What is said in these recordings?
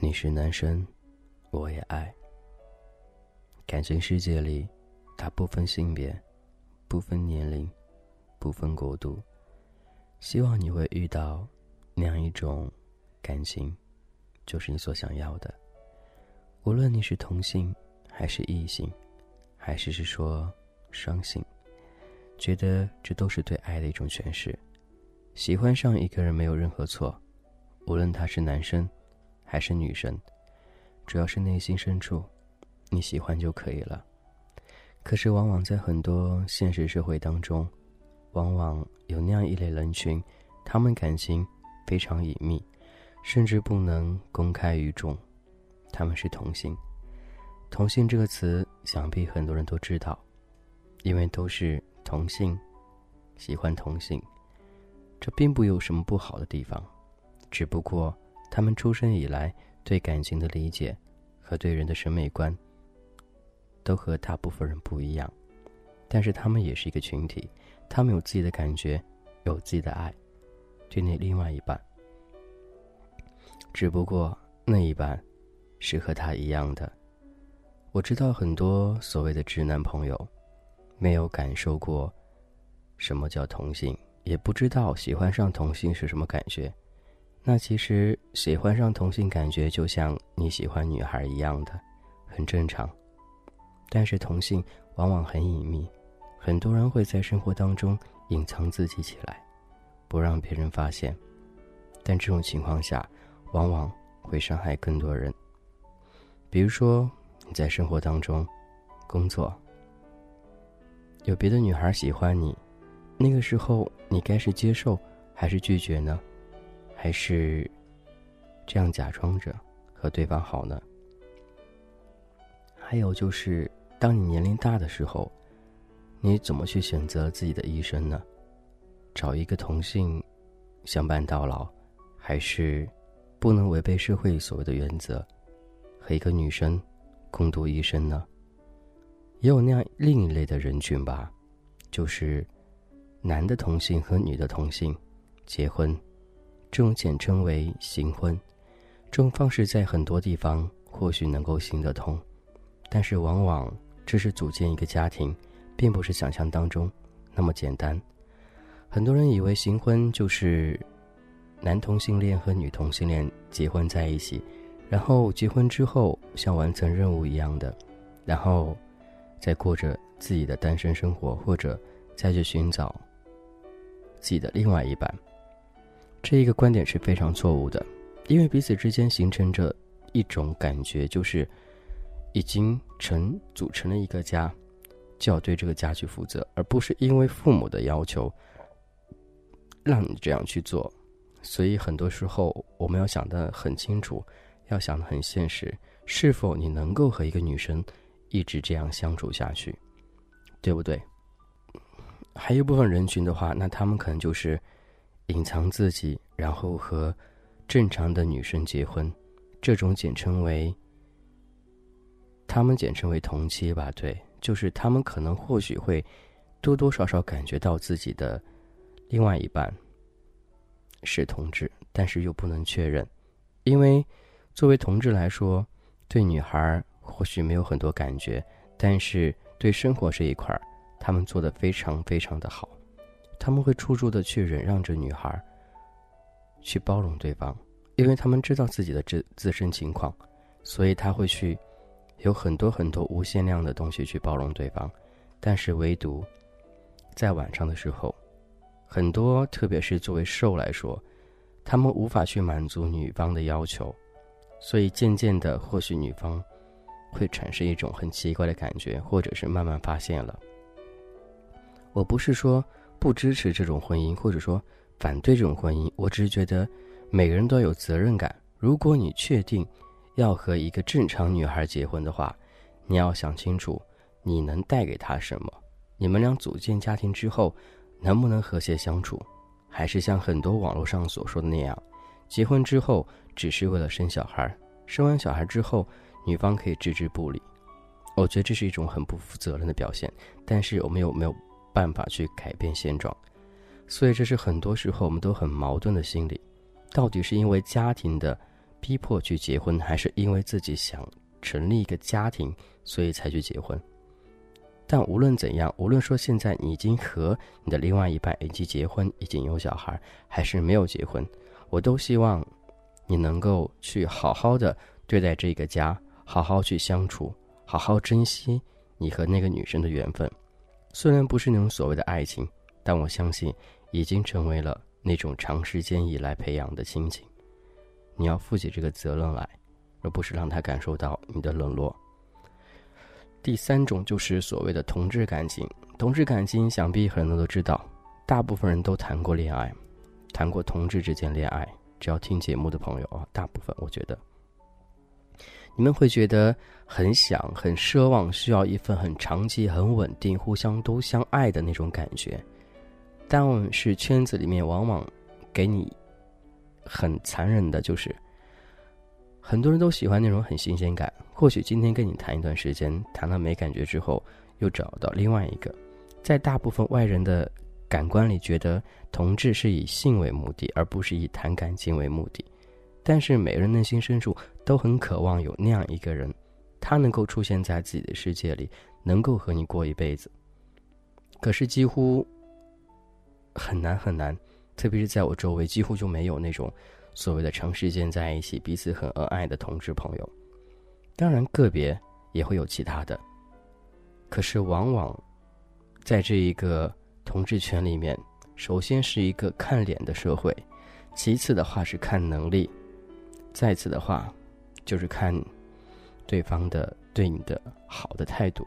你是男生，我也爱。感情世界里，它不分性别，不分年龄，不分国度。希望你会遇到那样一种感情，就是你所想要的。无论你是同性还是异性，还是是说双性，觉得这都是对爱的一种诠释。喜欢上一个人没有任何错，无论他是男生还是女生，主要是内心深处你喜欢就可以了。可是，往往在很多现实社会当中，往往有那样一类人群，他们感情非常隐秘，甚至不能公开于众。他们是同性。同性这个词，想必很多人都知道，因为都是同性，喜欢同性，这并不有什么不好的地方，只不过他们出生以来对感情的理解和对人的审美观，都和大部分人不一样。但是他们也是一个群体。他们有自己的感觉，有自己的爱，对那另外一半。只不过那一半，是和他一样的。我知道很多所谓的直男朋友，没有感受过什么叫同性，也不知道喜欢上同性是什么感觉。那其实喜欢上同性，感觉就像你喜欢女孩一样的，很正常。但是同性往往很隐秘。很多人会在生活当中隐藏自己起来，不让别人发现，但这种情况下，往往会伤害更多人。比如说你在生活当中工作，有别的女孩喜欢你，那个时候你该是接受还是拒绝呢？还是这样假装着和对方好呢？还有就是，当你年龄大的时候。你怎么去选择自己的一生呢？找一个同性相伴到老，还是不能违背社会所谓的原则，和一个女生共度一生呢？也有那样另一类的人群吧，就是男的同性和女的同性结婚，这种简称为行婚。这种方式在很多地方或许能够行得通，但是往往这是组建一个家庭。并不是想象当中那么简单。很多人以为新婚就是男同性恋和女同性恋结婚在一起，然后结婚之后像完成任务一样的，然后再过着自己的单身生活，或者再去寻找自己的另外一半。这一个观点是非常错误的，因为彼此之间形成着一种感觉，就是已经成组成了一个家。就要对这个家去负责，而不是因为父母的要求让你这样去做。所以很多时候，我们要想得很清楚，要想的很现实，是否你能够和一个女生一直这样相处下去，对不对？还有一部分人群的话，那他们可能就是隐藏自己，然后和正常的女生结婚，这种简称为他们简称为同妻吧？对。就是他们可能或许会多多少少感觉到自己的另外一半是同志，但是又不能确认，因为作为同志来说，对女孩或许没有很多感觉，但是对生活这一块，他们做的非常非常的好，他们会处处的去忍让着女孩，去包容对方，因为他们知道自己的自自身情况，所以他会去。有很多很多无限量的东西去包容对方，但是唯独在晚上的时候，很多特别是作为受来说，他们无法去满足女方的要求，所以渐渐的，或许女方会产生一种很奇怪的感觉，或者是慢慢发现了。我不是说不支持这种婚姻，或者说反对这种婚姻，我只是觉得每个人都有责任感。如果你确定。要和一个正常女孩结婚的话，你要想清楚，你能带给她什么？你们俩组建家庭之后，能不能和谐相处？还是像很多网络上所说的那样，结婚之后只是为了生小孩，生完小孩之后，女方可以置之不理？我觉得这是一种很不负责任的表现。但是我们又没有办法去改变现状，所以这是很多时候我们都很矛盾的心理。到底是因为家庭的逼迫去结婚，还是因为自己想成立一个家庭，所以才去结婚？但无论怎样，无论说现在你已经和你的另外一半已经结婚，已经有小孩，还是没有结婚，我都希望你能够去好好的对待这个家，好好去相处，好好珍惜你和那个女生的缘分。虽然不是那种所谓的爱情，但我相信已经成为了那种长时间以来培养的亲情。你要负起这个责任来，而不是让他感受到你的冷落。第三种就是所谓的同志感情，同志感情想必很多人都知道，大部分人都谈过恋爱，谈过同志之间恋爱。只要听节目的朋友啊，大部分我觉得，你们会觉得很想、很奢望，需要一份很长期、很稳定、互相都相爱的那种感觉。但是圈子里面往往给你很残忍的，就是很多人都喜欢那种很新鲜感。或许今天跟你谈一段时间，谈了没感觉之后，又找到另外一个。在大部分外人的感官里，觉得同志是以性为目的，而不是以谈感情为目的。但是每个人内心深处都很渴望有那样一个人，他能够出现在自己的世界里，能够和你过一辈子。可是几乎很难很难，特别是在我周围，几乎就没有那种所谓的长时间在一起、彼此很恩爱的同志朋友。当然，个别也会有其他的，可是往往在这一个同志圈里面，首先是一个看脸的社会，其次的话是看能力，再次的话就是看对方的对你的好的态度。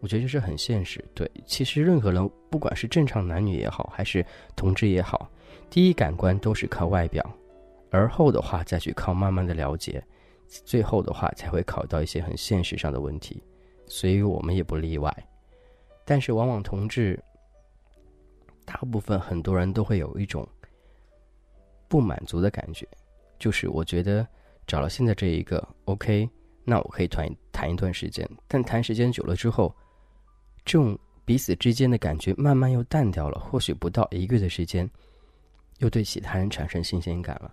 我觉得这是很现实。对，其实任何人，不管是正常男女也好，还是同志也好，第一感官都是靠外表，而后的话再去靠慢慢的了解。最后的话才会考到一些很现实上的问题，所以我们也不例外。但是往往同志，大部分很多人都会有一种不满足的感觉，就是我觉得找了现在这一个 OK，那我可以谈谈一段时间，但谈时间久了之后，这种彼此之间的感觉慢慢又淡掉了，或许不到一个月的时间，又对其他人产生新鲜感了，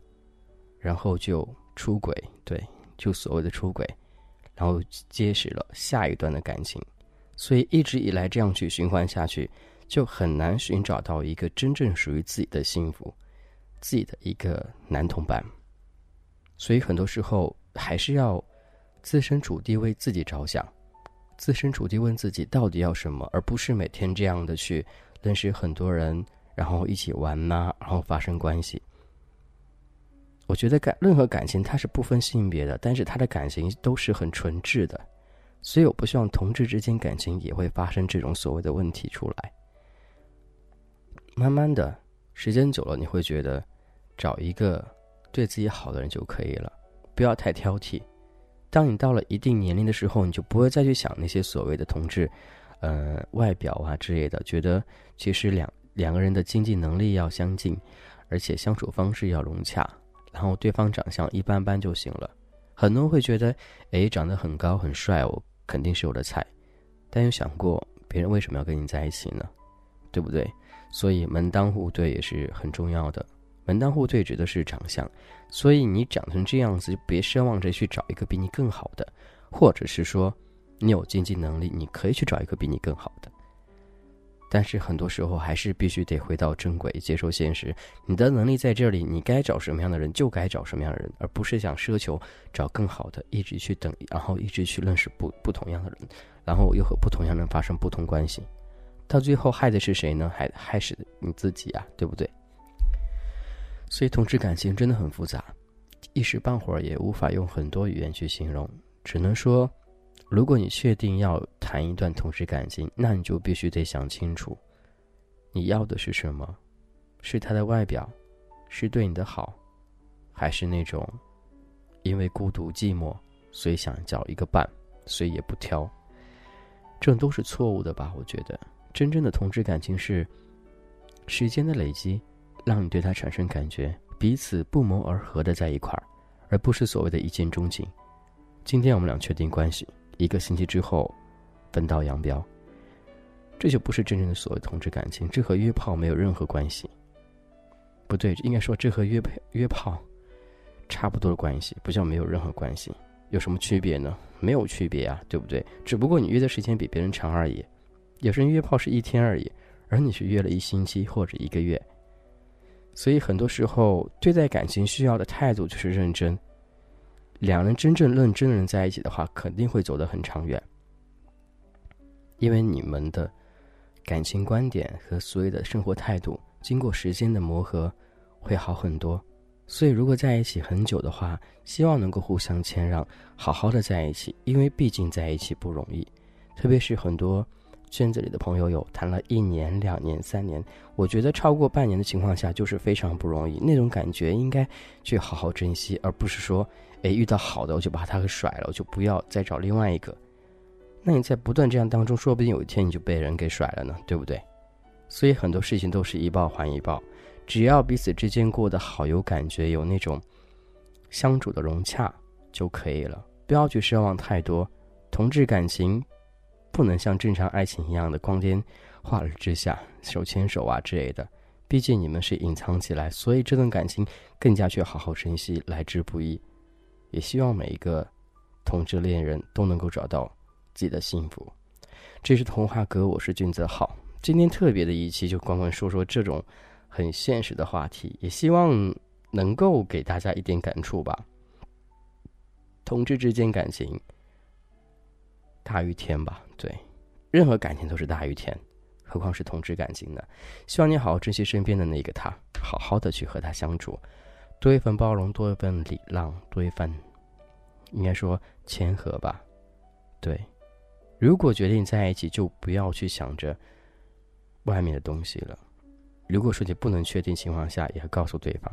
然后就出轨，对。就所谓的出轨，然后揭示了下一段的感情，所以一直以来这样去循环下去，就很难寻找到一个真正属于自己的幸福，自己的一个男同伴。所以很多时候还是要自身主地为自己着想，自身主地问自己到底要什么，而不是每天这样的去认识很多人，然后一起玩呐，然后发生关系。我觉得感任何感情它是不分性别的，但是他的感情都是很纯质的，所以我不希望同志之间感情也会发生这种所谓的问题出来。慢慢的时间久了，你会觉得找一个对自己好的人就可以了，不要太挑剔。当你到了一定年龄的时候，你就不会再去想那些所谓的同志，呃，外表啊之类的，觉得其实两两个人的经济能力要相近，而且相处方式要融洽。然后对方长相一般般就行了，很多人会觉得，哎，长得很高很帅，我肯定是我的菜。但有想过别人为什么要跟你在一起呢？对不对？所以门当户对也是很重要的。门当户对指的是长相，所以你长成这样子，就别奢望着去找一个比你更好的，或者是说，你有经济能力，你可以去找一个比你更好的。但是很多时候还是必须得回到正轨，接受现实。你的能力在这里，你该找什么样的人就该找什么样的人，而不是想奢求找更好的，一直去等，然后一直去认识不不同样的人，然后又和不同样的人发生不同关系，到最后害的是谁呢？害害死你自己啊，对不对？所以同志感情真的很复杂，一时半会儿也无法用很多语言去形容，只能说。如果你确定要谈一段同事感情，那你就必须得想清楚，你要的是什么？是他的外表，是对你的好，还是那种因为孤独寂寞，所以想找一个伴，所以也不挑？这都是错误的吧？我觉得，真正的同志感情是时间的累积，让你对他产生感觉，彼此不谋而合的在一块儿，而不是所谓的一见钟情。今天我们俩确定关系。一个星期之后分道扬镳。这就不是真正的所谓同志感情，这和约炮没有任何关系。不对，应该说这和约配约炮差不多的关系，不叫没有任何关系。有什么区别呢？没有区别啊，对不对？只不过你约的时间比别人长而已。有些人约炮是一天而已，而你是约了一星期或者一个月。所以很多时候对待感情需要的态度就是认真。两人真正认真的人在一起的话，肯定会走得很长远，因为你们的。感情观点和所有的生活态度，经过时间的磨合，会好很多。所以，如果在一起很久的话，希望能够互相谦让，好好的在一起。因为毕竟在一起不容易，特别是很多圈子里的朋友有谈了一年、两年、三年，我觉得超过半年的情况下就是非常不容易。那种感觉应该去好好珍惜，而不是说，哎，遇到好的我就把他给甩了，我就不要再找另外一个。那你在不断这样当中，说不定有一天你就被人给甩了呢，对不对？所以很多事情都是一报还一报，只要彼此之间过得好，有感觉，有那种相处的融洽就可以了，不要去奢望太多。同志感情不能像正常爱情一样的光天化日之下手牵手啊之类的，毕竟你们是隐藏起来，所以这段感情更加去好好珍惜，来之不易。也希望每一个同志恋人都能够找到。自己的幸福，这是童话哥，我是俊泽浩。今天特别的一期，就光光说说这种很现实的话题，也希望能够给大家一点感触吧。同志之间感情大于天吧？对，任何感情都是大于天，何况是同志感情呢？希望你好好珍惜身边的那个他，好好的去和他相处，多一份包容，多一份礼让，多一份应该说谦和吧？对。如果决定在一起，就不要去想着外面的东西了。如果说你不能确定情况下，也要告诉对方，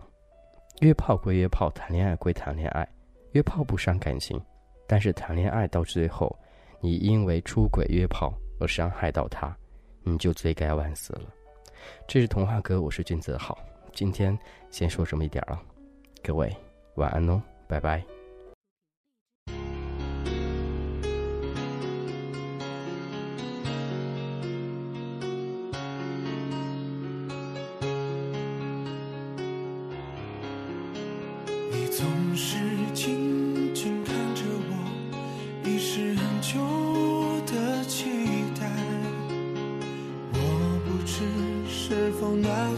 约炮归约炮，谈恋爱归谈恋爱，约炮不伤感情，但是谈恋爱到最后，你因为出轨约炮而伤害到他，你就罪该万死了。这是童话哥，我是君子好，今天先说这么一点了，各位晚安哦，拜拜。你总是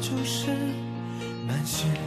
就是满心。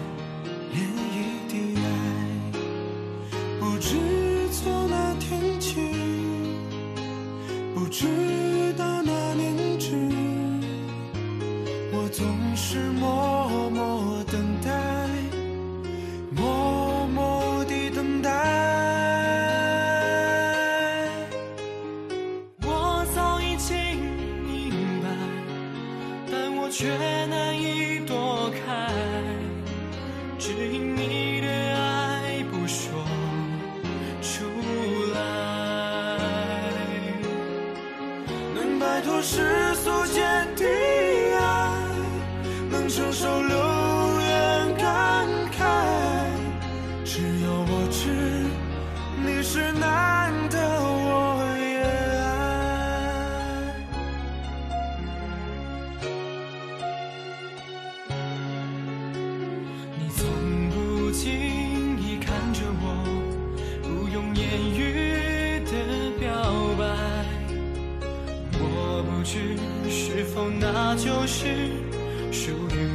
属于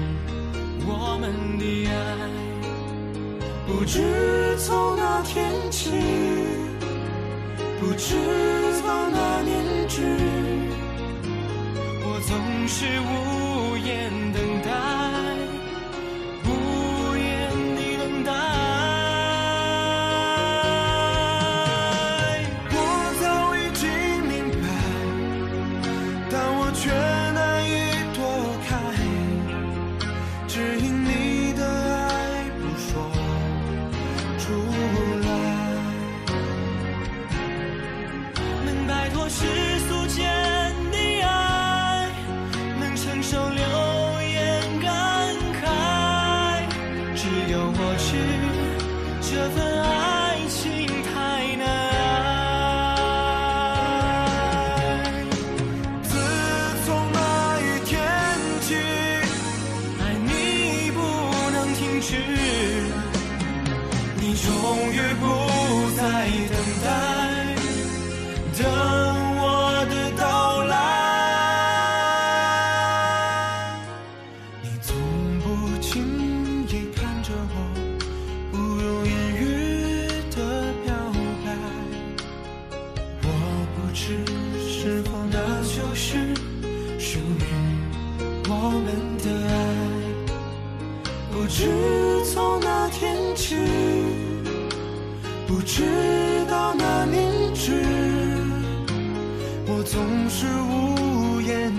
我们的爱。不知从哪天起，不知从哪年去，我总是无言等是你终于不再等待。知道那年知，我总是无言